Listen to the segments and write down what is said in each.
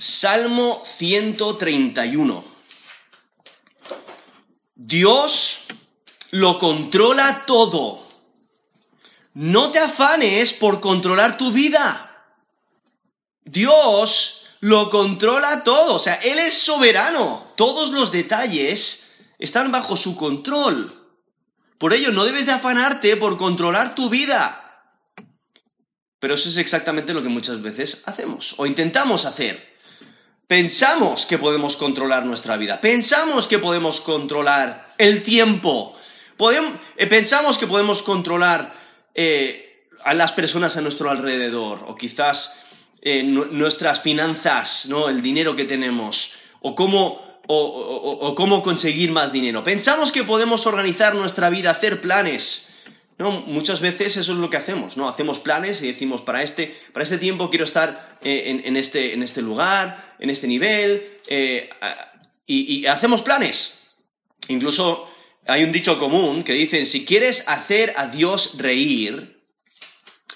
Salmo 131. Dios lo controla todo. No te afanes por controlar tu vida. Dios lo controla todo. O sea, Él es soberano. Todos los detalles están bajo su control. Por ello, no debes de afanarte por controlar tu vida. Pero eso es exactamente lo que muchas veces hacemos o intentamos hacer. Pensamos que podemos controlar nuestra vida, pensamos que podemos controlar el tiempo, eh, pensamos que podemos controlar eh, a las personas a nuestro alrededor, o quizás eh, nuestras finanzas, ¿no? el dinero que tenemos, o cómo, o cómo conseguir más dinero. Pensamos que podemos organizar nuestra vida, hacer planes, muchas veces eso es lo que hacemos, ¿no? Hacemos planes y decimos, para este, para este tiempo quiero estar eh, en, este, en, este, lugar, en este nivel, eh, y, hacemos planes. Incluso hay un dicho común que dicen, si quieres hacer a Dios reír,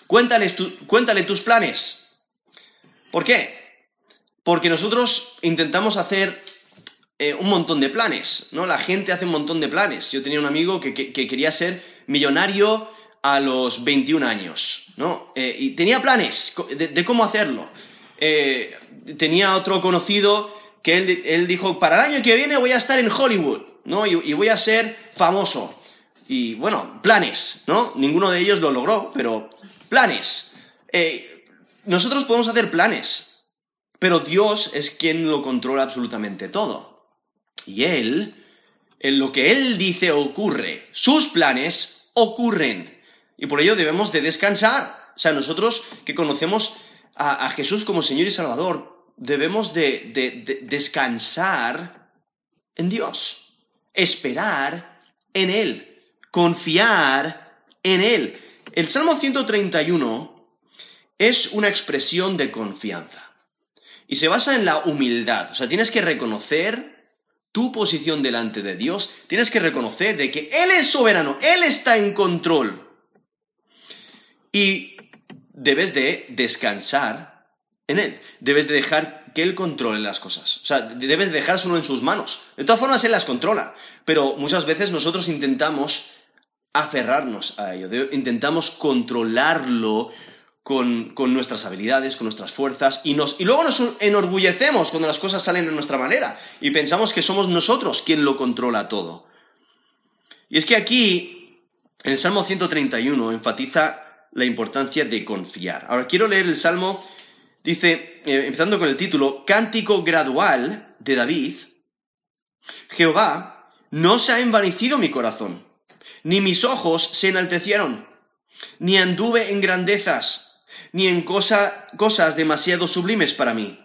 cuéntale, cuéntale tus planes. ¿Por qué? Porque nosotros intentamos hacer eh, un montón de planes, ¿no? La gente hace un montón de planes. Yo tenía un amigo que quería ser millonario a los 21 años, ¿no? Eh, y tenía planes de, cómo hacerlo. Eh, tenía otro conocido que él, dijo, para el año que viene voy a estar en Hollywood, ¿no? Y, voy a ser famoso. Y bueno, planes, ¿no? Ninguno de ellos lo logró, pero planes. Eh, nosotros podemos hacer planes, pero Dios es quien lo controla absolutamente todo. Y Él en lo que Él dice ocurre. Sus planes ocurren. Y por ello debemos de descansar. O sea, nosotros que conocemos a, Jesús como Señor y Salvador, debemos de, descansar en Dios, esperar en Él, confiar en Él. El Salmo 131 es una expresión de confianza y se basa en la humildad. O sea, tienes que reconocer tu posición delante de Dios, tienes que reconocer de que Él es soberano, Él está en control. Y debes de descansar en Él, debes de dejar que Él controle las cosas. O sea, debes de dejárselo en sus manos. De todas formas, Él las controla, pero muchas veces nosotros intentamos aferrarnos a ello, intentamos controlarlo con, nuestras habilidades, con nuestras fuerzas, y, y luego nos enorgullecemos cuando las cosas salen de nuestra manera, y pensamos que somos nosotros quien lo controla todo. Y es que aquí, en el Salmo 131, enfatiza la importancia de confiar. Ahora quiero leer el Salmo, dice, eh, empezando con el título, Cántico gradual de David, Jehová, no se ha envanecido mi corazón, ni mis ojos se enaltecieron, ni anduve en grandezas, ni en cosas demasiado sublimes para mí.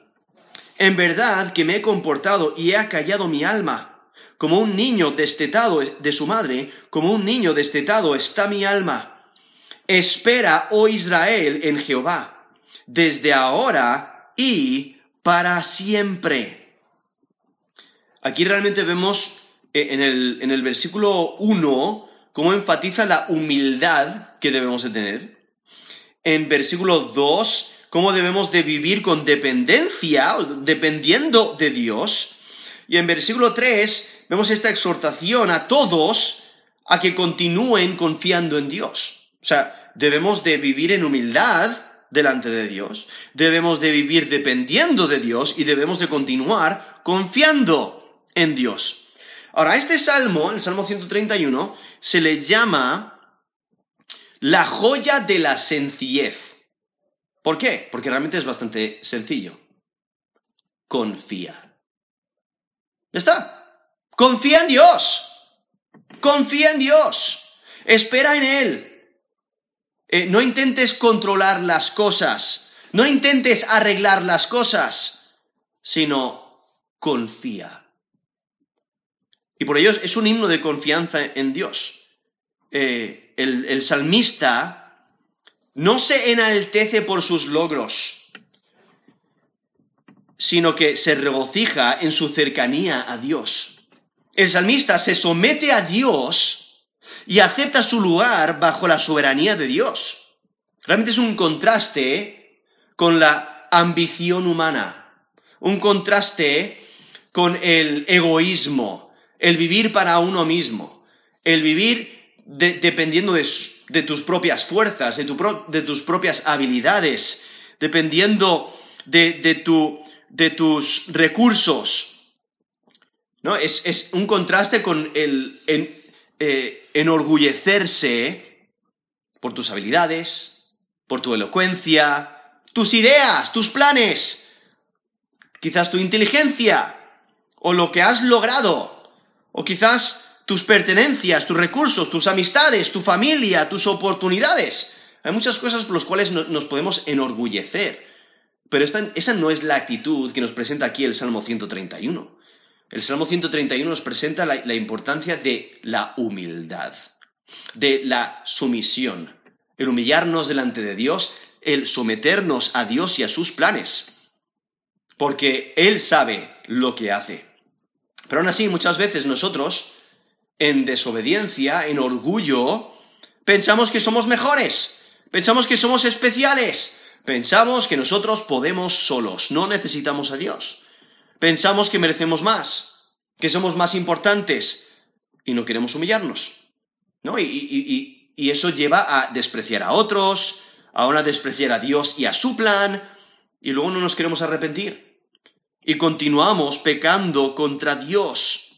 En verdad que me he comportado y he acallado mi alma. Como un niño destetado de su madre, como un niño destetado está mi alma. Espera, oh Israel, en Jehová, desde ahora y para siempre. Aquí realmente vemos eh, en el, en el versículo 1 cómo enfatiza la humildad que debemos de tener en versículo 2 cómo debemos de vivir con dependencia, dependiendo de Dios. Y en versículo 3 vemos esta exhortación a todos a que continúen confiando en Dios. O sea, debemos de vivir en humildad delante de Dios, debemos de vivir dependiendo de Dios y debemos de continuar confiando en Dios. Ahora, este salmo, el Salmo 131, se le llama la joya de la sencillez. ¿Por qué? Porque realmente es bastante sencillo. Confía. ¿Ya está? Confía en Dios. Confía en Dios. Espera en Él. Eh, no intentes controlar las cosas. No intentes arreglar las cosas. Sino confía. Y por ello es un himno de confianza en Dios. Eh, el, salmista no se enaltece por sus logros, sino que se regocija en su cercanía a Dios. El salmista se somete a Dios y acepta su lugar bajo la soberanía de Dios. Realmente es un contraste con la ambición humana. un contraste con el egoísmo, el vivir para uno mismo, el vivir dependiendo de, tus propias fuerzas, de, tus propias habilidades, dependiendo de, tus recursos. ¿No? Es, un contraste con el eh, enorgullecerse por tus habilidades, por tu elocuencia, tus ideas, tus planes, quizás tu inteligencia, o lo que has logrado, o quizás tus pertenencias, tus recursos, tus amistades, tu familia, tus oportunidades. Hay muchas cosas por las cuales nos podemos enorgullecer, pero esa no es la actitud que nos presenta aquí el Salmo 131. El Salmo 131 nos presenta la importancia de la humildad, de la sumisión, el humillarnos delante de Dios, el someternos a Dios y a sus planes, porque Él sabe lo que hace. Pero aún así, muchas veces nosotros, en desobediencia, en orgullo, pensamos que somos mejores, pensamos que somos especiales, pensamos que nosotros podemos solos, no necesitamos a Dios. Pensamos que merecemos más, que somos más importantes y no queremos humillarnos. ¿no? Y, eso lleva a despreciar a otros, a despreciar a Dios y a su plan, y luego no nos queremos arrepentir. Y continuamos pecando contra Dios.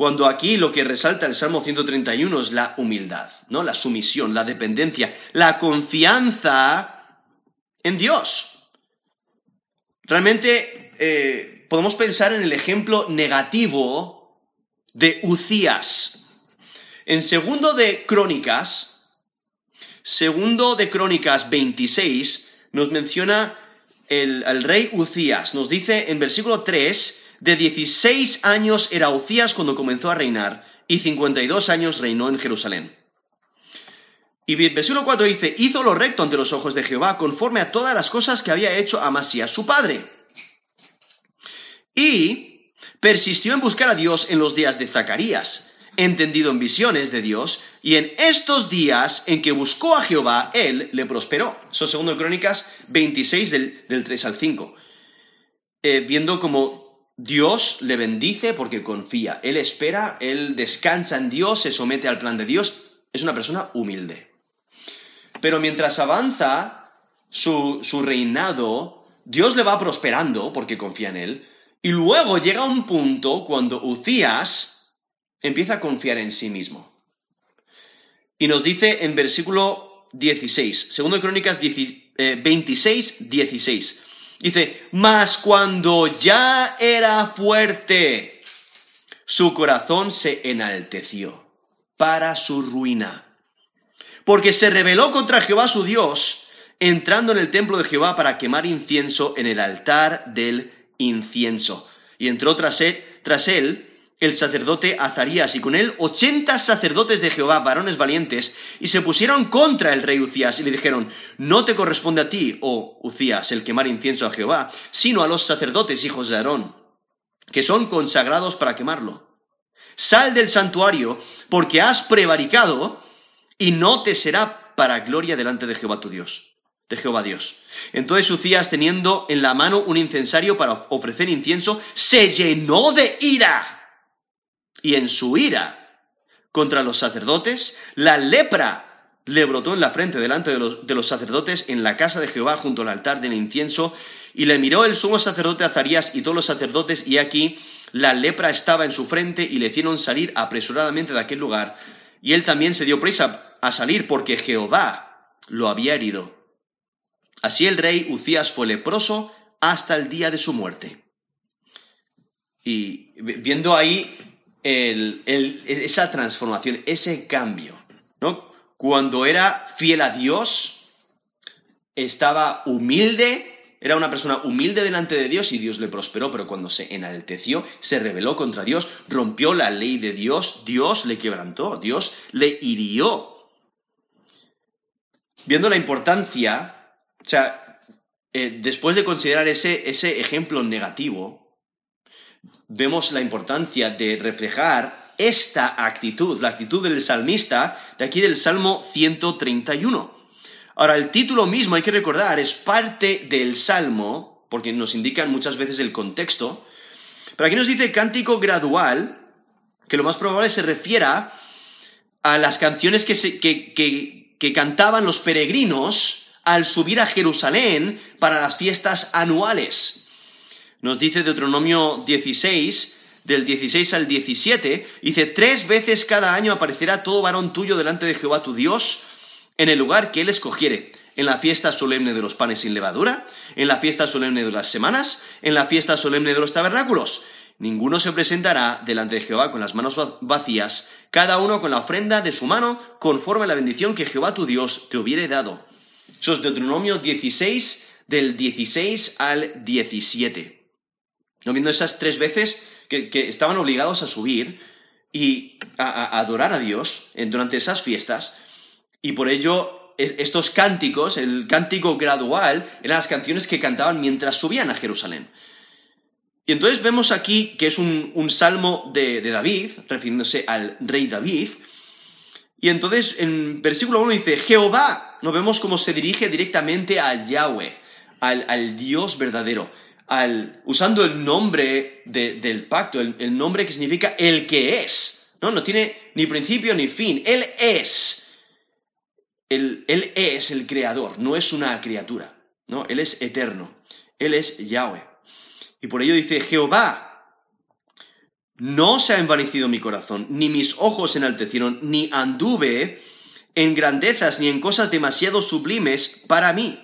Cuando aquí lo que resalta el Salmo 131 es la humildad, ¿no? La sumisión, la dependencia, la confianza en Dios. Realmente eh, podemos pensar en el ejemplo negativo de Ucías. En segundo de Crónicas, Segundo de Crónicas 26 nos menciona el, rey Ucías. Nos dice en versículo 3, de 16 años era Ucías cuando comenzó a reinar y 52 años reinó en Jerusalén. Y versículo 4 dice, hizo lo recto ante los ojos de Jehová conforme a todas las cosas que había hecho Amasías su padre. Y persistió en buscar a Dios en los días de Zacarías entendido en visiones de Dios, y en estos días en que buscó a Jehová, él le prosperó. Eso es segundo Crónicas 26 del, 3 al 5. Eh, viendo como Dios le bendice porque confía, él espera, él descansa en Dios, se somete al plan de Dios, es una persona humilde. Pero mientras avanza su, su reinado, Dios le va prosperando porque confía en él, y luego llega un punto cuando Ucías, empieza a confiar en sí mismo. Y nos dice en versículo 16, segundo de Crónicas 26, 16. Dice, mas cuando ya era fuerte, su corazón se enalteció para su ruina. Porque se rebeló contra Jehová su Dios, entrando en el templo de Jehová para quemar incienso en el altar del incienso. Y entró tras él, tras él el sacerdote Azarías y con él ochenta sacerdotes de Jehová, varones valientes, y se pusieron contra el rey Ucías y le dijeron, no te corresponde a ti, oh Ucías, el quemar incienso a Jehová, sino a los sacerdotes hijos de Aarón, que son consagrados para quemarlo. Sal del santuario, porque has prevaricado, y no te será para gloria delante de Jehová tu Dios de Jehová Dios. Entonces Ucías, teniendo en la mano un incensario para ofrecer incienso, se llenó de ira y en su ira contra los sacerdotes, la lepra le brotó en la frente delante de los, de los, sacerdotes en la casa de Jehová junto al altar del incienso, y le miró el sumo sacerdote Azarías y todos los sacerdotes, y aquí la lepra estaba en su frente, y le hicieron salir apresuradamente de aquel lugar, y él también se dio prisa a salir porque Jehová lo había herido. Así el rey Ucías fue leproso hasta el día de su muerte. Y viendo ahí esa transformación, ese cambio, ¿no? Cuando era fiel a Dios, estaba humilde, era una persona humilde delante de Dios y Dios le prosperó, pero cuando se enalteció, se rebeló contra Dios, rompió la ley de Dios, Dios le quebrantó, Dios le hirió. Viendo la importancia, o sea, eh, después de considerar ese, ese ejemplo negativo, vemos la importancia de reflejar esta actitud, la actitud del salmista de aquí del Salmo 131. Ahora, el título mismo, hay que recordar, es parte del Salmo porque nos indican muchas veces el contexto. Pero aquí nos dice cántico gradual, que lo más probable se refiera a las canciones que, que cantaban los peregrinos al subir a Jerusalén para las fiestas anuales. Nos dice Deuteronomio 16, del 16 al 17, dice, tres veces cada año aparecerá todo varón tuyo delante de Jehová tu Dios en el lugar que él escogiere, en la fiesta solemne de los panes sin levadura, en la fiesta solemne de las semanas, en la fiesta solemne de los tabernáculos. Ninguno se presentará delante de Jehová con las manos vacías, cada uno con la ofrenda de su mano, conforme a la bendición que Jehová tu Dios te hubiere dado. Eso es Deuteronomio 16, del 16 al 17. ¿No viendo esas tres veces que, estaban obligados a subir y a, adorar a Dios durante esas fiestas, y por ello estos cánticos, el cántico gradual, eran las canciones que cantaban mientras subían a Jerusalén. Y entonces vemos aquí que es un, salmo de, David, refiriéndose al rey David. Y entonces en versículo 1 dice, Jehová, nos vemos cómo se dirige directamente a Yahweh, al, Dios verdadero, usando el nombre del pacto, el, nombre que significa el que es. ¿no? no tiene ni principio ni fin, Él es. Él, es el creador, no es una criatura. ¿no? Él es eterno. Él es Yahweh. Y por ello dice, Jehová, no se ha envanecido mi corazón, ni mis ojos enaltecieron, ni anduve en grandezas ni en cosas demasiado sublimes para mí.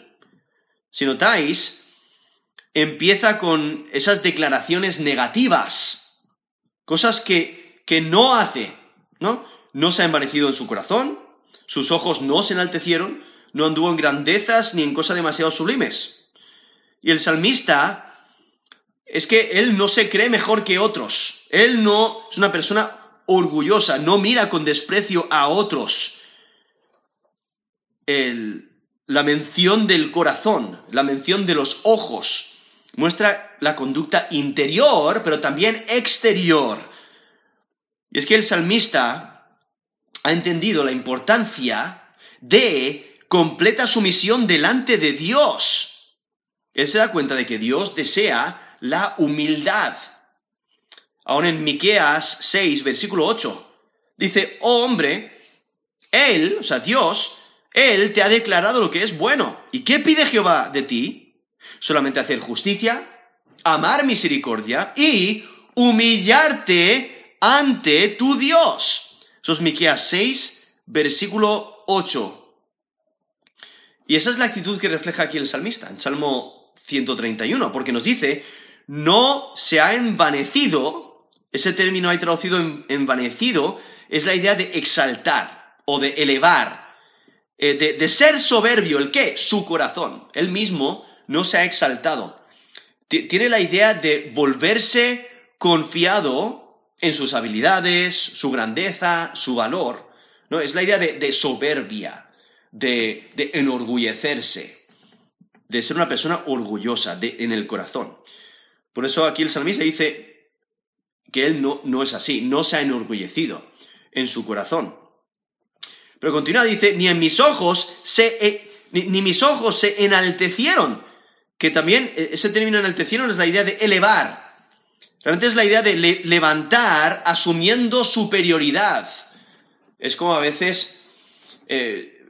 Si notáis, empieza con esas declaraciones negativas, cosas que, que no hace, ¿no? No se ha envanecido en su corazón, sus ojos no se enaltecieron, no anduvo en grandezas ni en cosas demasiado sublimes. Y el salmista es que él no se cree mejor que otros. Él no es una persona orgullosa, no mira con desprecio a otros. la mención del corazón, la mención de los ojos, muestra la conducta interior, pero también exterior. Y es que el salmista ha entendido la importancia de completa sumisión delante de Dios. Él se da cuenta de que Dios desea la humildad. Ahora en Miqueas 6, versículo 8, dice, oh hombre, Él, o sea, Dios, Él te ha declarado lo que es bueno. ¿Y qué pide Jehová de ti? Solamente hacer justicia, amar misericordia y humillarte ante tu Dios. Eso es Miqueas 6, versículo 8. Y esa es la actitud que refleja aquí el salmista, en Salmo 131, porque nos dice, no se ha envanecido, ese término hay traducido en envanecido, es la idea de exaltar o de elevar, eh, de, ser soberbio, ¿el qué? Su corazón. Él mismo no se ha exaltado. tiene la idea de volverse confiado en sus habilidades, su grandeza, su valor. ¿no? Es la idea de, soberbia, de, enorgullecerse, de ser una persona orgullosa en el corazón. Por eso aquí el salmista dice que él no, no es así, no se ha enorgullecido en su corazón. Pero continúa, dice, ni en mis ojos se, ni, mis ojos se enaltecieron, que también eh, ese término enaltecieron es la idea de elevar. Realmente es la idea de levantar asumiendo superioridad. Es como a veces eh,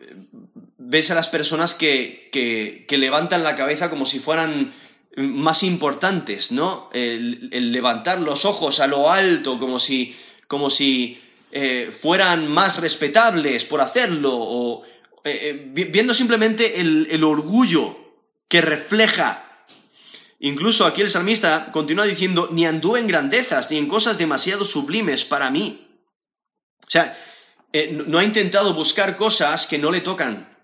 ves a las personas que, que, levantan la cabeza como si fueran más importantes, ¿no? El, levantar los ojos a lo alto como si, como si eh, fueran más respetables por hacerlo, o eh, viendo simplemente el orgullo que refleja. Incluso aquí el salmista continúa diciendo, ni anduve en grandezas, ni en cosas demasiado sublimes para mí. O sea, no ha intentado buscar cosas que no le tocan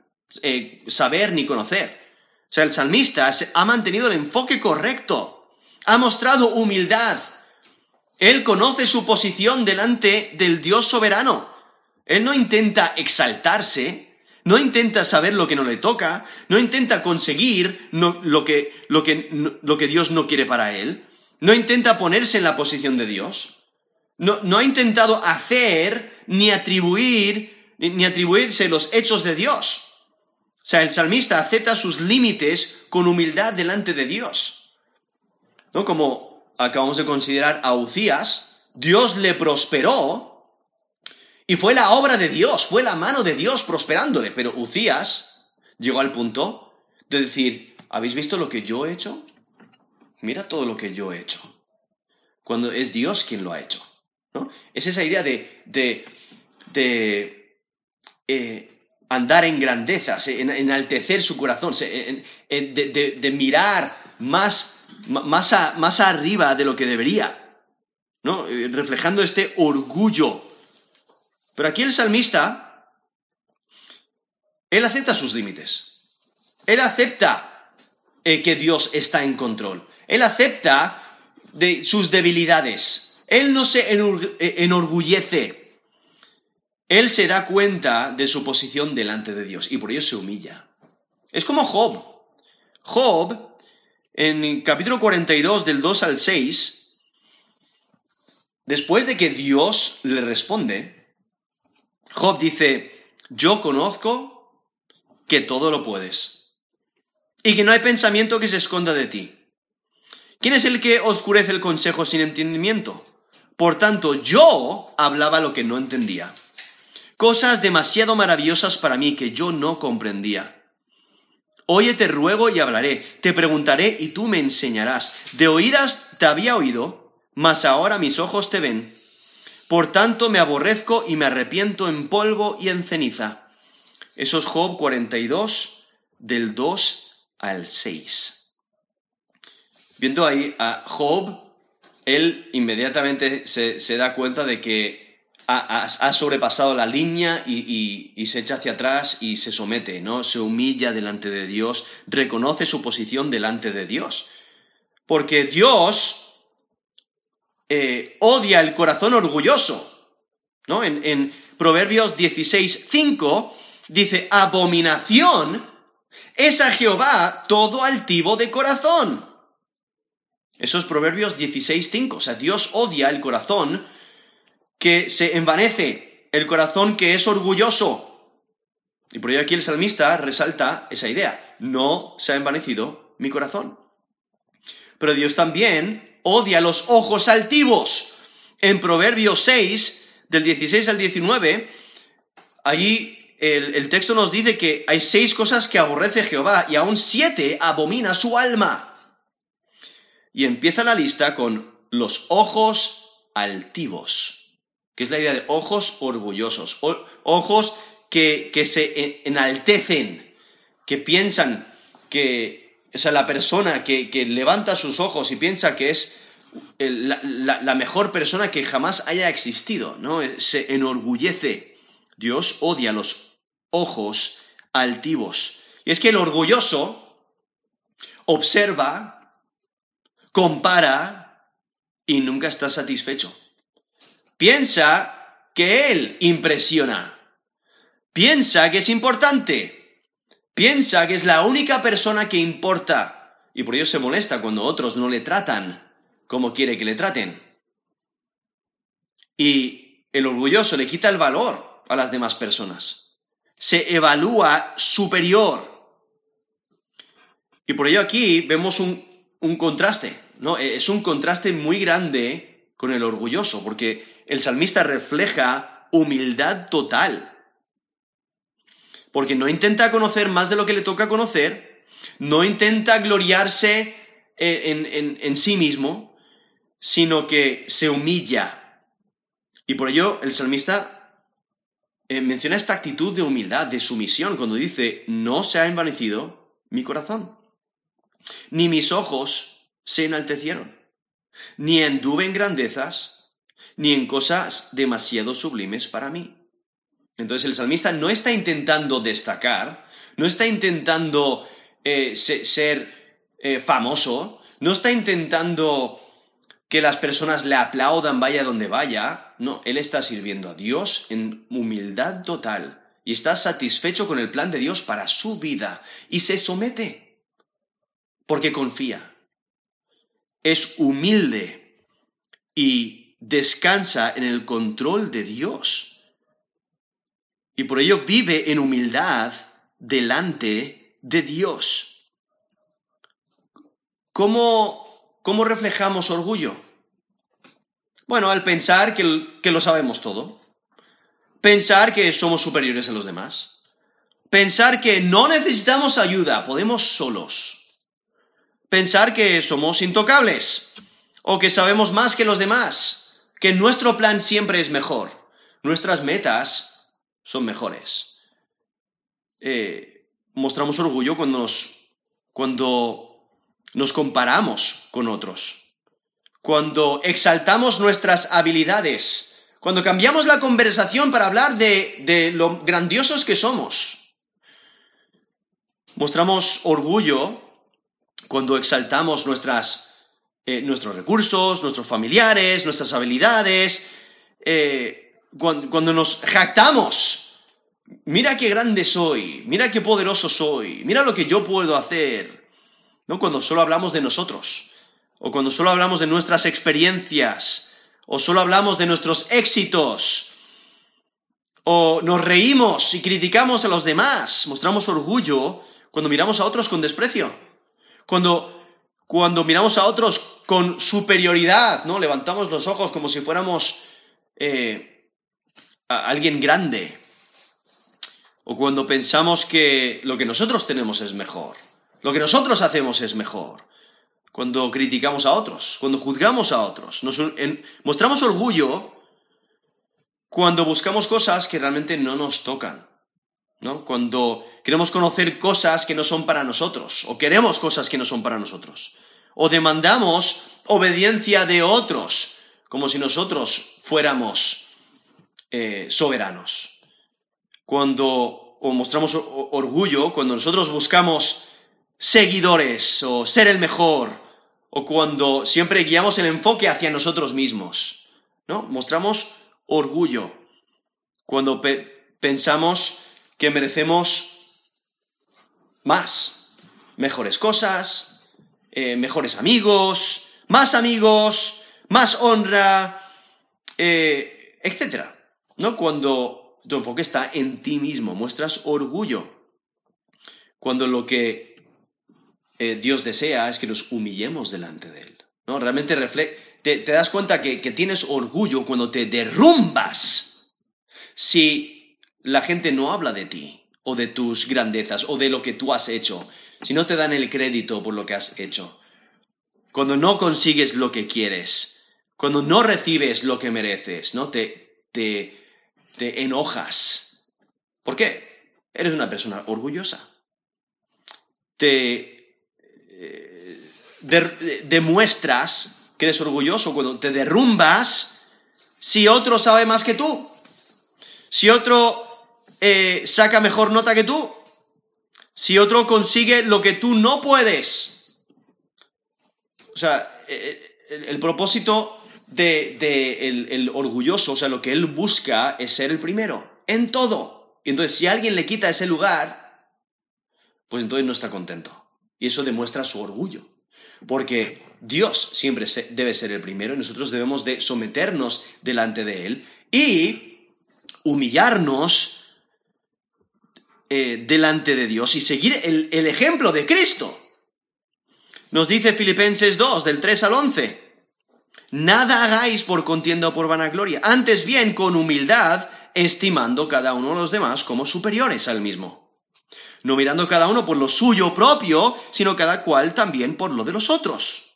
saber ni conocer. O sea, el salmista ha mantenido el enfoque correcto, ha mostrado humildad. Él conoce su posición delante del Dios soberano. Él no intenta exaltarse, no intenta saber lo que no le toca, no intenta conseguir lo, que, lo, que, lo, que, Dios no quiere para él, no intenta ponerse en la posición de Dios, no, no ha intentado hacer ni atribuir ni atribuirse los hechos de Dios. O sea, el salmista acepta sus límites con humildad delante de Dios. ¿no? Como acabamos de considerar a Ucías, Dios le prosperó y fue la obra de Dios, fue la mano de Dios prosperándole, pero Ucías llegó al punto de decir, ¿habéis visto lo que yo he hecho? Mira todo lo que yo he hecho. Cuando es Dios quien lo ha hecho. ¿no? Es esa idea de, de, de eh, andar en grandezas, en enaltecer su corazón, de, mirar más, más, más arriba de lo que debería, ¿no? Eh, reflejando este orgullo. Pero aquí el salmista, él acepta sus límites. Él acepta eh, que Dios está en control. Él acepta de sus debilidades. Él no se enorgullece él se da cuenta de su posición delante de Dios y por ello se humilla. Es como Job. Job, en capítulo 42 del 2 al 6, después de que Dios le responde, Job dice, yo conozco que todo lo puedes y que no hay pensamiento que se esconda de ti. ¿Quién es el que oscurece el consejo sin entendimiento? Por tanto, yo hablaba lo que no entendía cosas demasiado maravillosas para mí que yo no comprendía. Oye, te ruego y hablaré, te preguntaré y tú me enseñarás. De oídas te había oído, mas ahora mis ojos te ven. Por tanto me aborrezco y me arrepiento en polvo y en ceniza. Eso es Job 42, del 2 al 6. Viendo ahí a Job, él inmediatamente se, se da cuenta de que ha, sobrepasado la línea y, se echa hacia atrás y se somete, ¿no? Se humilla delante de Dios, reconoce su posición delante de Dios. Porque Dios eh, odia el corazón orgulloso. ¿no? En, en Proverbios 16, 5 dice, abominación es a Jehová todo altivo de corazón. Eso es Proverbios 16, 5. O sea, Dios odia el corazón que se envanece, el corazón que es orgulloso. Y por ello aquí el salmista resalta esa idea. No se ha envanecido mi corazón. Pero Dios también odia los ojos altivos. En Proverbios 6, del 16 al 19, allí el, texto nos dice que hay seis cosas que aborrece Jehová y aún siete abomina su alma. Y empieza la lista con los ojos altivos que es la idea de ojos orgullosos, ojos que, se enaltecen, que piensan que, o sea, la persona que, levanta sus ojos y piensa que es la, mejor persona que jamás haya existido, ¿no? Se enorgullece. Dios odia los ojos altivos. Y es que el orgulloso observa, compara y nunca está satisfecho. Piensa que Él impresiona. Piensa que es importante. Piensa que es la única persona que importa. Y por ello se molesta cuando otros no le tratan como quiere que le traten. Y el orgulloso le quita el valor a las demás personas. Se evalúa superior. Y por ello aquí vemos un, un contraste, ¿no? Es un contraste muy grande con el orgulloso, porque el salmista refleja humildad total. Porque no intenta conocer más de lo que le toca conocer, no intenta gloriarse en, en sí mismo, sino que se humilla. Y por ello el salmista eh, menciona esta actitud de humildad, de sumisión, cuando dice, no se ha envanecido mi corazón, ni mis ojos se enaltecieron, ni anduve en grandezas, ni en cosas demasiado sublimes para mí. Entonces el salmista no está intentando destacar, no está intentando eh, ser eh, famoso, no está intentando que las personas le aplaudan vaya donde vaya, no, él está sirviendo a Dios en humildad total y está satisfecho con el plan de Dios para su vida y se somete porque confía. Es humilde y descansa en el control de Dios. Y por ello vive en humildad delante de Dios. ¿Cómo cómo reflejamos orgullo? Bueno, al pensar que, que lo sabemos todo. Pensar que somos superiores a los demás. Pensar que no necesitamos ayuda, podemos solos. Pensar que somos intocables o que sabemos más que los demás, que nuestro plan siempre es mejor, nuestras metas son mejores. Eh, mostramos orgullo cuando nos, cuando nos comparamos con otros, cuando exaltamos nuestras habilidades, cuando cambiamos la conversación para hablar de, de lo grandiosos que somos. Mostramos orgullo cuando exaltamos nuestras eh, nuestros recursos, nuestros familiares, nuestras habilidades, eh, cuando, nos jactamos, mira qué grande soy, mira qué poderoso soy, mira lo que yo puedo hacer, ¿no? Cuando solo hablamos de nosotros, o cuando solo hablamos de nuestras experiencias, o solo hablamos de nuestros éxitos, o nos reímos y criticamos a los demás, mostramos orgullo cuando miramos a otros con desprecio, cuando cuando miramos a otros con superioridad, ¿no? Levantamos los ojos como si fuéramos eh, alguien grande. O cuando pensamos que lo que nosotros tenemos es mejor. Lo que nosotros hacemos es mejor. Cuando criticamos a otros, cuando juzgamos a otros. mostramos orgullo cuando buscamos cosas que realmente no nos tocan. ¿no? Cuando queremos conocer cosas que no son para nosotros, o queremos cosas que no son para nosotros, o demandamos obediencia de otros, como si nosotros fuéramos eh, soberanos. Cuando o mostramos orgullo, cuando nosotros buscamos seguidores o ser el mejor, o cuando siempre guiamos el enfoque hacia nosotros mismos, ¿no? Mostramos orgullo cuando pensamos que merecemos más, mejores cosas, eh, mejores amigos, más amigos, más honra, eh, etc. ¿No? Cuando tu enfoque está en ti mismo, muestras orgullo. Cuando lo que eh, Dios desea es que nos humillemos delante de Él. ¿no? Realmente te, te das cuenta que, que tienes orgullo cuando te derrumbas si la gente no habla de ti o de tus grandezas o de lo que tú has hecho, si no te dan el crédito por lo que has hecho. Cuando no consigues lo que quieres, cuando no recibes lo que mereces, ¿no? Te, te, te enojas. ¿Por qué? Eres una persona orgullosa. Te eh, demuestras que eres orgulloso cuando te derrumbas si otro sabe más que tú. Si otro eh, saca mejor nota que tú, si otro consigue lo que tú no puedes. O sea, eh, eh, el, propósito de, el, orgulloso, o sea, lo que él busca es ser el primero, en todo. Y entonces, si alguien le quita ese lugar, pues entonces no está contento. Y eso demuestra su orgullo. Porque Dios siempre debe ser el primero y nosotros debemos de someternos delante de Él y humillarnos eh, delante de Dios y seguir el, el ejemplo de Cristo. Nos dice Filipenses 2, del 3 al 11. Nada hagáis por contienda o por vanagloria, antes bien con humildad, estimando cada uno de los demás como superiores al mismo. No mirando cada uno por lo suyo propio, sino cada cual también por lo de los otros.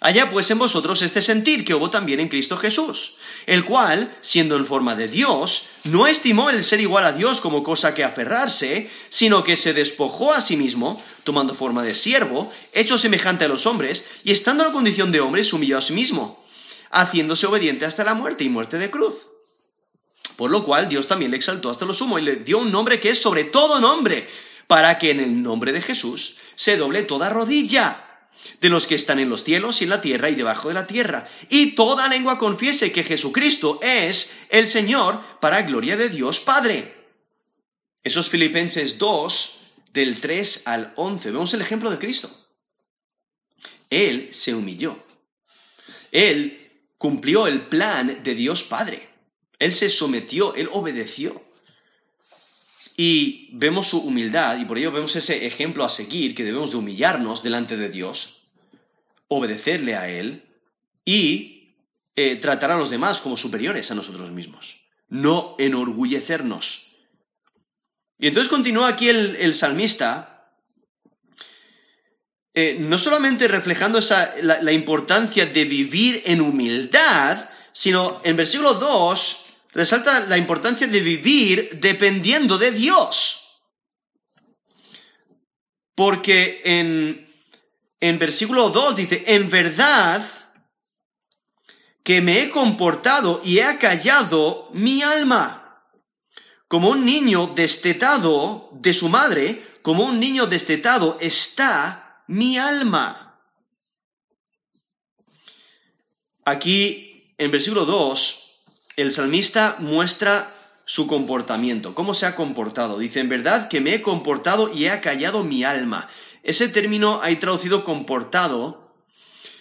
Allá pues en vosotros este sentir que hubo también en Cristo Jesús, el cual, siendo en forma de Dios, no estimó el ser igual a Dios como cosa que aferrarse, sino que se despojó a sí mismo, tomando forma de siervo, hecho semejante a los hombres, y estando en la condición de hombre, se humilló a sí mismo, haciéndose obediente hasta la muerte y muerte de cruz. Por lo cual Dios también le exaltó hasta lo sumo y le dio un nombre que es sobre todo nombre, para que en el nombre de Jesús se doble toda rodilla de los que están en los cielos y en la tierra y debajo de la tierra, y toda lengua confiese que Jesucristo es el Señor para gloria de Dios Padre. Esos Filipenses 2, del 3 al 11, vemos el ejemplo de Cristo. Él se humilló. Él cumplió el plan de Dios Padre. Él se sometió, él obedeció. Y vemos su humildad y por ello vemos ese ejemplo a seguir, que debemos de humillarnos delante de Dios obedecerle a Él y eh, tratar a los demás como superiores a nosotros mismos, no enorgullecernos. Y entonces continúa aquí el, salmista, eh, no solamente reflejando la, importancia de vivir en humildad, sino en versículo 2 resalta la importancia de vivir dependiendo de Dios. Porque en, en versículo 2 dice, en verdad que me he comportado y he acallado mi alma como un niño destetado de su madre, como un niño destetado está mi alma. Aquí, en versículo 2, el salmista muestra su comportamiento, cómo se ha comportado. Dice, en verdad que me he comportado y he acallado mi alma. Ese término hay traducido comportado.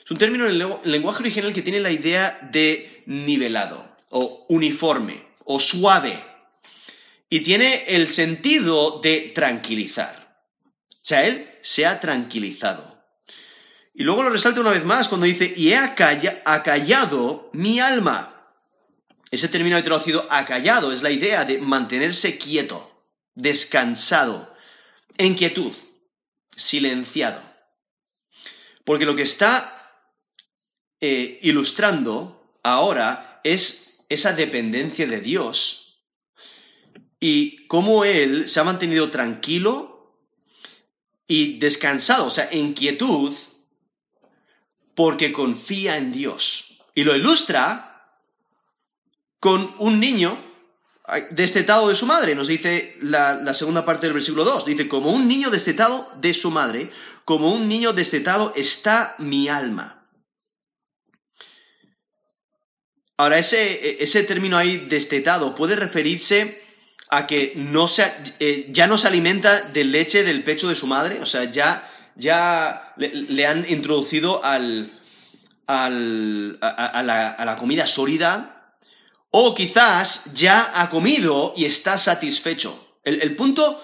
Es un término en el lenguaje original que tiene la idea de nivelado, o uniforme, o suave y tiene el sentido de tranquilizar. O sea, él se ha tranquilizado. Y luego lo resalta una vez más cuando dice, y he acallado mi alma. Ese término de traducido acallado es la idea de mantenerse quieto, descansado, en quietud, silenciado. Porque lo que está eh, ilustrando ahora es esa dependencia de Dios y cómo él se ha mantenido tranquilo y descansado, o sea, en quietud, porque confía en Dios. Y lo ilustra con un niño destetado de su madre, nos dice la, segunda parte del versículo 2, dice, como un niño destetado de su madre, como un niño destetado está mi alma. Ahora, ese, ese término ahí destetado puede referirse a que no se, eh, ya no se alimenta de leche del pecho de su madre, o sea, ya, ya le, han introducido al, al, a, la, comida sólida, o quizás ya ha comido y está satisfecho. El, punto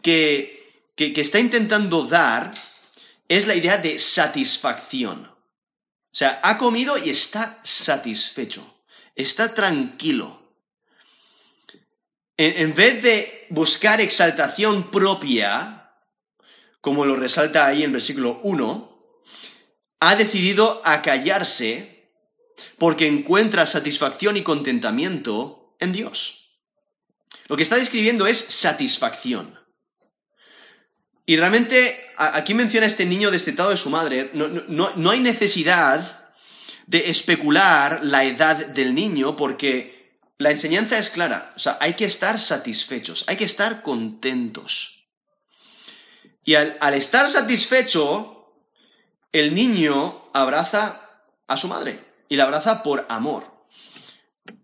que, que, está intentando dar es la idea de satisfacción. O sea, ha comido y está satisfecho, está tranquilo en, vez de buscar exaltación propia, como lo resalta ahí en versículo 1, ha decidido acallarse porque encuentra satisfacción y contentamiento en Dios. Lo que está describiendo es satisfacción. Y realmente aquí menciona este niño destetado de su madre. no hay necesidad de especular la edad del niño porque la enseñanza es clara, o sea, hay que estar satisfechos, hay que estar contentos. Y al, estar satisfecho, el niño abraza a su madre y la abraza por amor.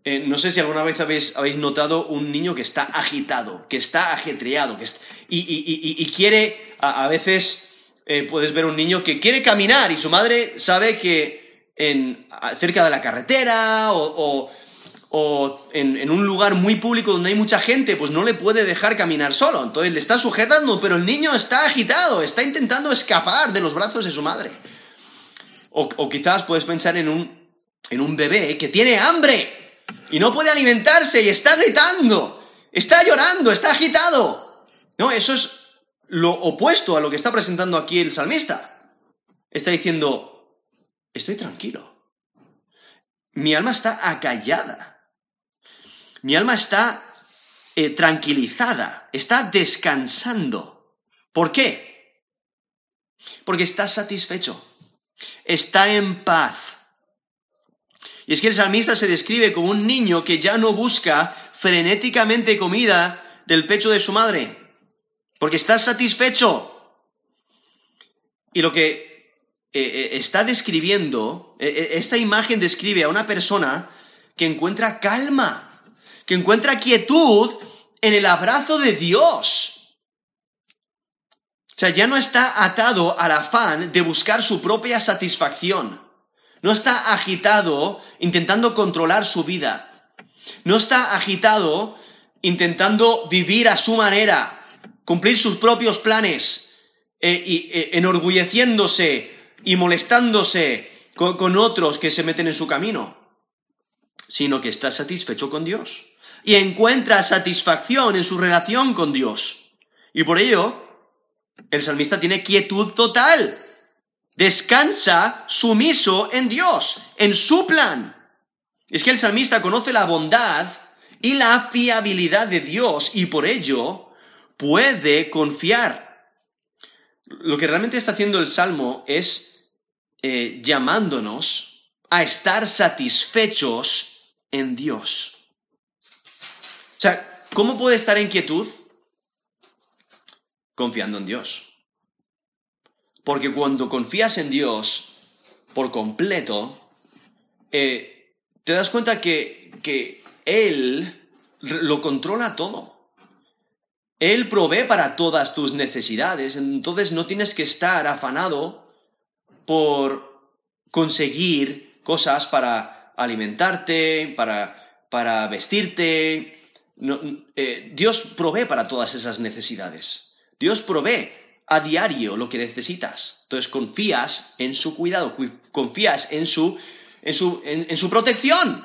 Eh, no sé si alguna vez habéis, notado un niño que está agitado, que está ajetreado, que y, quiere, a, veces eh, puedes ver un niño que quiere caminar y su madre sabe que en, cerca de la carretera o o en, un lugar muy público donde hay mucha gente, pues no le puede dejar caminar solo. Entonces le está sujetando, pero el niño está agitado, está intentando escapar de los brazos de su madre. O, quizás puedes pensar en un, en un bebé que tiene hambre y no puede alimentarse y está gritando, está llorando, está agitado. No, eso es lo opuesto a lo que está presentando aquí el salmista. Está diciendo, estoy tranquilo. Mi alma está acallada. Mi alma está eh, tranquilizada, está descansando. ¿Por qué? Porque está satisfecho, está en paz. Y es que el salmista se describe como un niño que ya no busca frenéticamente comida del pecho de su madre, porque está satisfecho. Y lo que eh, eh, está describiendo, esta imagen describe a una persona que encuentra calma que encuentra quietud en el abrazo de Dios. O sea, ya no está atado al afán de buscar su propia satisfacción. No está agitado intentando controlar su vida. No está agitado intentando vivir a su manera, cumplir sus propios planes eh, y eh, enorgulleciéndose y molestándose con, otros que se meten en su camino, sino que está satisfecho con Dios y encuentra satisfacción en su relación con Dios. Y por ello, el salmista tiene quietud total. Descansa sumiso en Dios, en su plan. Es que el salmista conoce la bondad y la fiabilidad de Dios y por ello puede confiar. Lo que realmente está haciendo el Salmo es eh, llamándonos a estar satisfechos en Dios. O sea, ¿cómo puede estar en quietud? Confiando en Dios. Porque cuando confías en Dios por completo, eh, te das cuenta que, que Él lo controla todo. Él provee para todas tus necesidades, entonces no tienes que estar afanado por conseguir cosas para alimentarte, para, para vestirte. Eh, Dios provee para todas esas necesidades. Dios provee a diario lo que necesitas. Entonces confías en su cuidado, confías en su, en su, en, su protección.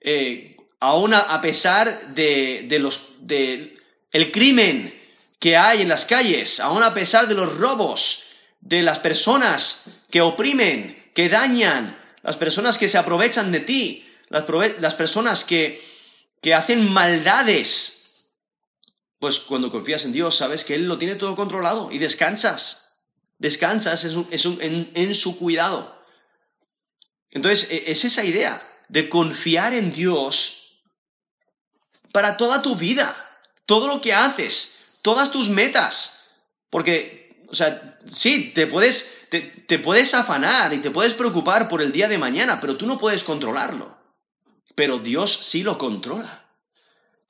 Eh, aún a, pesar de, de los, de el crimen que hay en las calles, aún a pesar de los robos, de las personas que oprimen, que dañan, las personas que se aprovechan de ti, las, las personas que, que hacen maldades, pues cuando confías en Dios sabes que Él lo tiene todo controlado y descansas. Descansas en, su cuidado. Entonces, e, es esa idea de confiar en Dios para toda tu vida, todo lo que haces, todas tus metas. Porque, o sea, sí, te puedes, te puedes afanar y te puedes preocupar por el día de mañana, pero tú no puedes controlarlo. Pero Dios sí lo controla.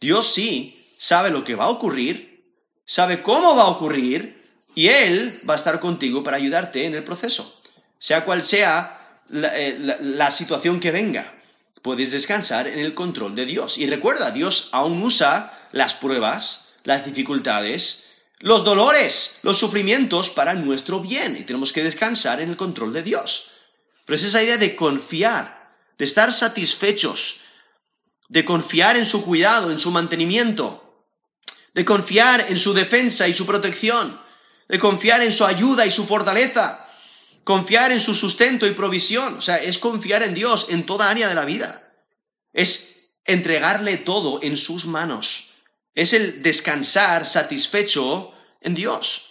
Dios sí sabe lo que va a ocurrir, sabe cómo va a ocurrir y Él va a estar contigo para ayudarte en el proceso. Sea cual sea eh, la, situación que venga, puedes descansar en el control de Dios. Y recuerda, Dios aún usa las pruebas, las dificultades, los dolores, los sufrimientos para nuestro bien y tenemos que descansar en el control de Dios. Pero es esa idea de confiar, de estar satisfechos, de confiar en su cuidado, en su mantenimiento, de confiar en su defensa y su protección, de confiar en su ayuda y su fortaleza, confiar en su sustento y provisión. O sea, es confiar en Dios en toda área de la vida. Es entregarle todo en sus manos. Es el descansar satisfecho en Dios.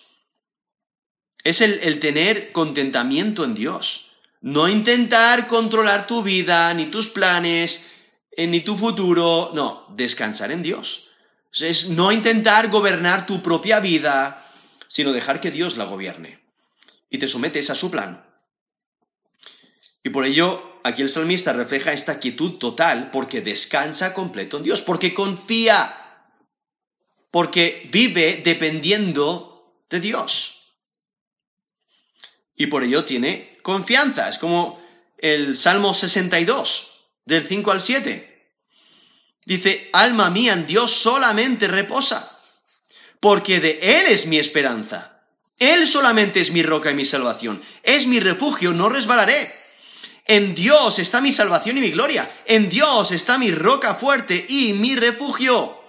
Es el, el tener contentamiento en Dios. No intentar controlar tu vida, ni tus planes, eh, ni tu futuro. No, descansar en Dios. Es no intentar gobernar tu propia vida, sino dejar que Dios la gobierne. Y te sometes a su plan. Y por ello, aquí el salmista refleja esta quietud total porque descansa completo en Dios, porque confía, porque vive dependiendo de Dios. Y por ello tiene confianza. Es como el Salmo 62, del 5 al 7. Dice, alma mía, en Dios solamente reposa, porque de Él es mi esperanza. Él solamente es mi roca y mi salvación. Es mi refugio, no resbalaré. En Dios está mi salvación y mi gloria. En Dios está mi roca fuerte y mi refugio.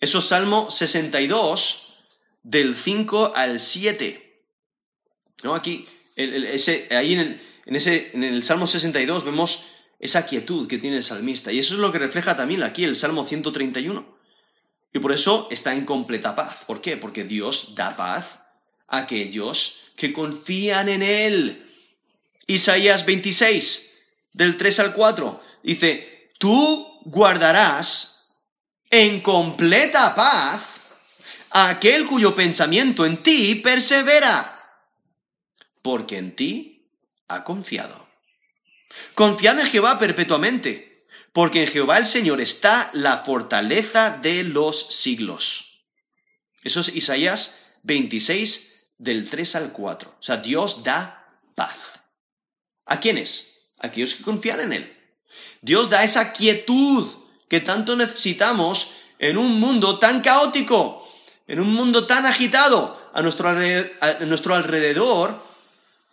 Eso es Salmo 62, del 5 al 7. ¿No? Aquí, ese, ahí en el, en, ese, en el Salmo 62 vemos esa quietud que tiene el salmista. Y eso es lo que refleja también aquí el Salmo 131. Y por eso está en completa paz. ¿Por qué? Porque Dios da paz a aquellos que confían en Él. Isaías 26, del 3 al 4, dice, tú guardarás en completa paz a aquel cuyo pensamiento en ti persevera, porque en ti ha confiado. Confiad en Jehová perpetuamente, porque en Jehová el Señor está la fortaleza de los siglos. Eso es Isaías 26 del 3 al 4. O sea, Dios da paz. ¿A quiénes? A aquellos que confían en Él. Dios da esa quietud que tanto necesitamos en un mundo tan caótico, en un mundo tan agitado. A nuestro, a nuestro alrededor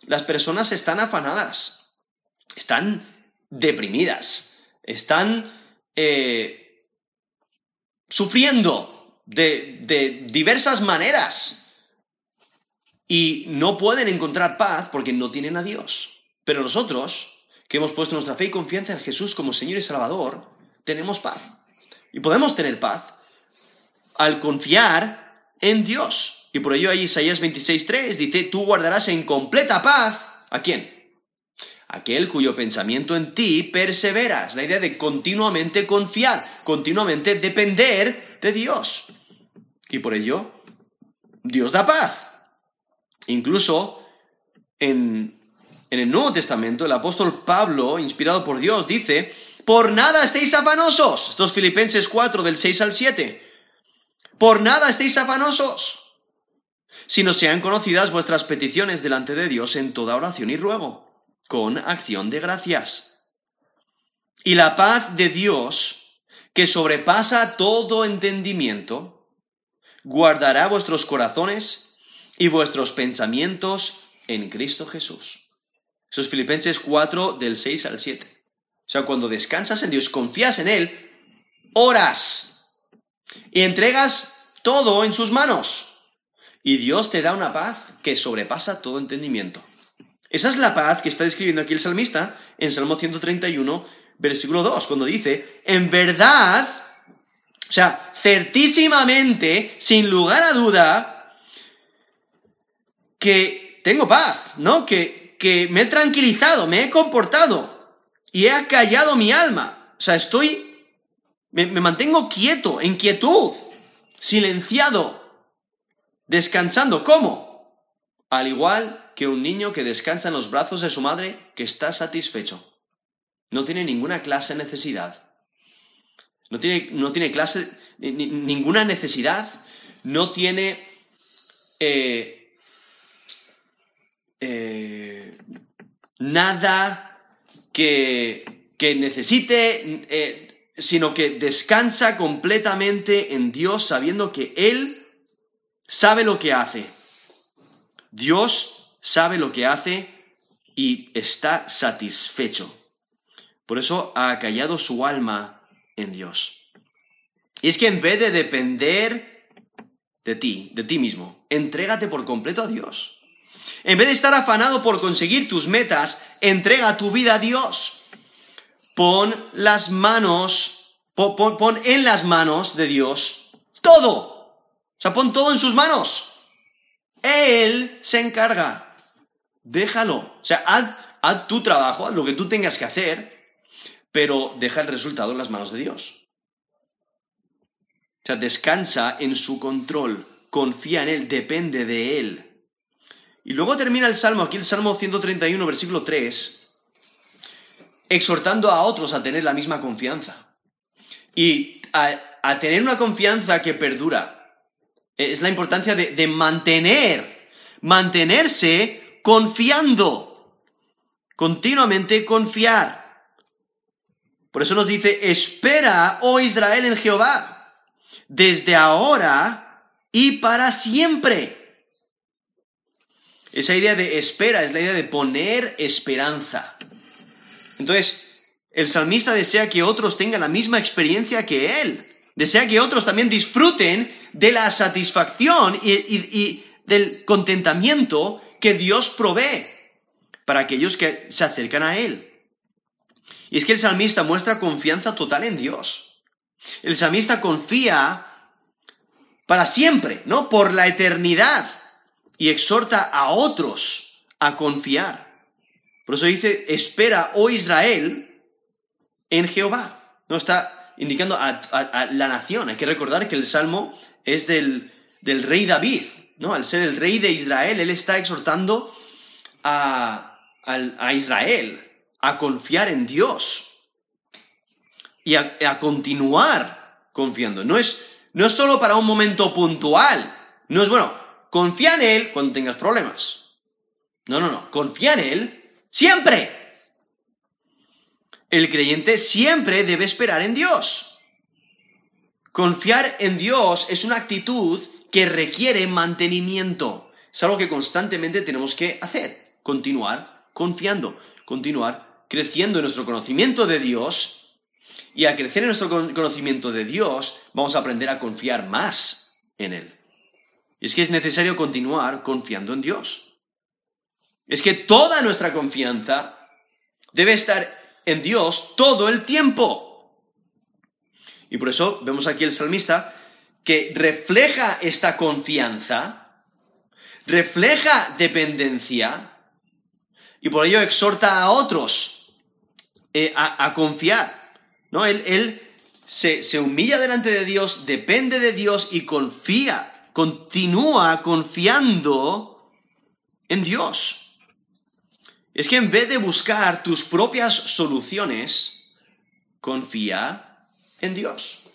las personas están afanadas, están deprimidas, están eh, sufriendo de, de diversas maneras y no pueden encontrar paz porque no tienen a Dios. Pero nosotros, que hemos puesto nuestra fe y confianza en Jesús como Señor y Salvador, tenemos paz. Y podemos tener paz al confiar en Dios. Y por ello ahí Isaías 26.3 dice, tú guardarás en completa paz. ¿A quién? Aquel cuyo pensamiento en ti perseveras. La idea de continuamente confiar, continuamente depender de Dios. Y por ello, Dios da paz. Incluso en, en el Nuevo Testamento, el apóstol Pablo, inspirado por Dios, dice, por nada estéis afanosos. Estos Filipenses 4 del 6 al 7. Por nada estéis afanosos, sino sean conocidas vuestras peticiones delante de Dios en toda oración y ruego, con acción de gracias. Y la paz de Dios, que sobrepasa todo entendimiento, guardará vuestros corazones y vuestros pensamientos en Cristo Jesús. Eso es Filipenses 4 del 6 al 7. O sea, cuando descansas en Dios, confías en Él, oras y entregas todo en sus manos. Y Dios te da una paz que sobrepasa todo entendimiento. Esa es la paz que está describiendo aquí el salmista en Salmo 131, versículo 2, cuando dice, en verdad, o sea, certísimamente, sin lugar a duda, que tengo paz, ¿no? Que, que me he tranquilizado, me he comportado y he acallado mi alma. O sea, estoy me, mantengo quieto, en quietud, silenciado, descansando. ¿Cómo? Al igual que un niño que descansa en los brazos de su madre que está satisfecho. No tiene ninguna clase de necesidad. No tiene, no tiene clase, ninguna necesidad. No tiene eh, eh, nada que, que necesite eh, sino que descansa completamente en Dios sabiendo que Él sabe lo que hace. Dios sabe lo que hace y está satisfecho. Por eso ha callado su alma en Dios. Y es que en vez de depender de ti, de ti mismo, entrégate por completo a Dios. En vez de estar afanado por conseguir tus metas, entrega tu vida a Dios pon las manos, pon, en las manos de Dios todo. O sea, pon todo en sus manos. Él se encarga. Déjalo. O sea, haz, tu trabajo, haz lo que tú tengas que hacer, pero deja el resultado en las manos de Dios. O sea, descansa en su control, confía en Él, depende de Él. Y luego termina el Salmo, aquí el Salmo 131, versículo 3, exhortando a otros a tener la misma confianza y a, tener una confianza que perdura. Es la importancia de mantener, mantenerse confiando, continuamente confiar. Por eso nos dice, espera, oh Israel, en Jehová, desde ahora y para siempre. Esa idea de espera es la idea de poner esperanza. Entonces, el salmista desea que otros tengan la misma experiencia que él. Desea que otros también disfruten de la satisfacción y, del contentamiento que Dios provee para aquellos que se acercan a Él. Y es que el salmista muestra confianza total en Dios. El salmista confía para siempre, ¿no? Por la eternidad. Y exhorta a otros a confiar. Por eso dice, espera, oh Israel, en Jehová. No está indicando a, la nación. Hay que recordar que el salmo es del, rey David, ¿no? Al ser el rey de Israel, él está exhortando a, Israel a confiar en Dios y a, continuar confiando. No es, no es solo para un momento puntual. No es bueno, confía en Él cuando tengas problemas. No, no, no. Confía en Él Siempre. El creyente siempre debe esperar en Dios. Confiar en Dios es una actitud que requiere mantenimiento. Es algo que constantemente tenemos que hacer. continuar confiando, continuar creciendo en nuestro conocimiento de Dios. Y al crecer en nuestro conocimiento de Dios, vamos a aprender a confiar más en Él. Es que es necesario continuar confiando en Dios. Es que toda nuestra confianza debe estar en Dios todo el tiempo. Y por eso vemos aquí el salmista que refleja esta confianza, refleja dependencia, y por ello exhorta a otros eh, a, confiar. ¿no? Él, se, se humilla delante de Dios, depende de Dios y confía, continúa confiando en Dios. Es que en vez de buscar tus propias soluciones, confía en Dios.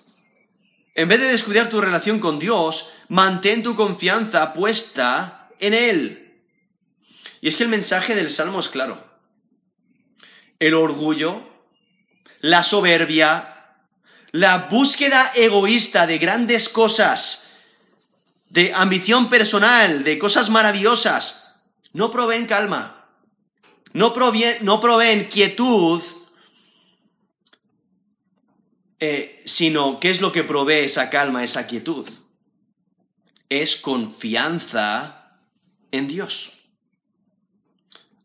En vez de descuidar tu relación con Dios, mantén tu confianza puesta en Él. Y es que el mensaje del Salmo es claro. El orgullo, la soberbia, la búsqueda egoísta de grandes cosas, de ambición personal, de cosas maravillosas, no proveen calma, no, no proveen quietud eh, sino ¿qué es lo que provee esa calma, esa quietud? Es confianza en Dios.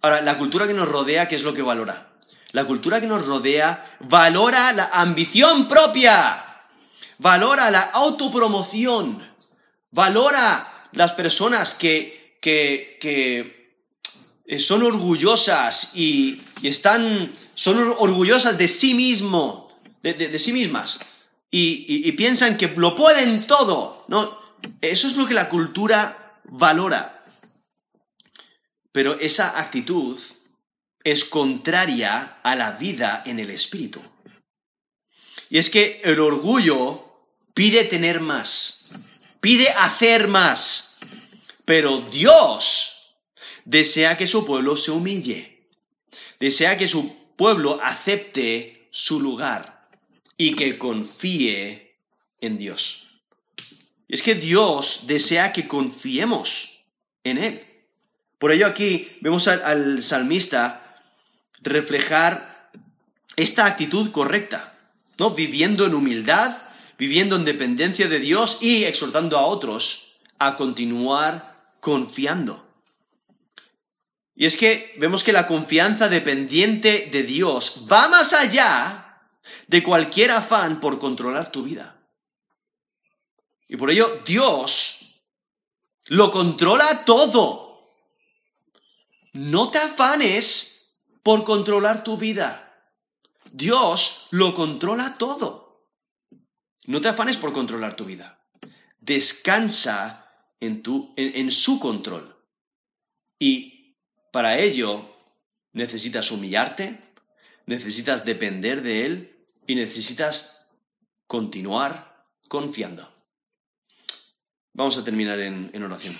Ahora, la cultura que nos rodea, ¿qué es lo que valora? La cultura que nos rodea valora la ambición propia, valora la autopromoción, valora las personas que, que, eh, son orgullosas y, y, están, son orgullosas de sí mismo, de, sí mismas y, piensan que lo pueden todo. No, eso es lo que la cultura valora. Pero esa actitud es contraria a la vida en el espíritu. Y es que el orgullo pide tener más, pide hacer más, pero Dios desea que su pueblo se humille, desea que su pueblo acepte su lugar y que confíe en Dios. Es que Dios desea que confiemos en Él. Por ello aquí vemos al, salmista reflejar esta actitud correcta, ¿no? Viviendo en humildad, viviendo en dependencia de Dios y exhortando a otros a continuar confiando. Y es que vemos que la confianza dependiente de Dios va más allá de cualquier afán por controlar tu vida. Y por ello Dios lo controla todo. No te afanes por controlar tu vida. Dios lo controla todo. No te afanes por controlar tu vida. Descansa en, tu, en su control. Y para ello necesitas humillarte, necesitas depender de Él y necesitas continuar confiando. Vamos a terminar en, en oración.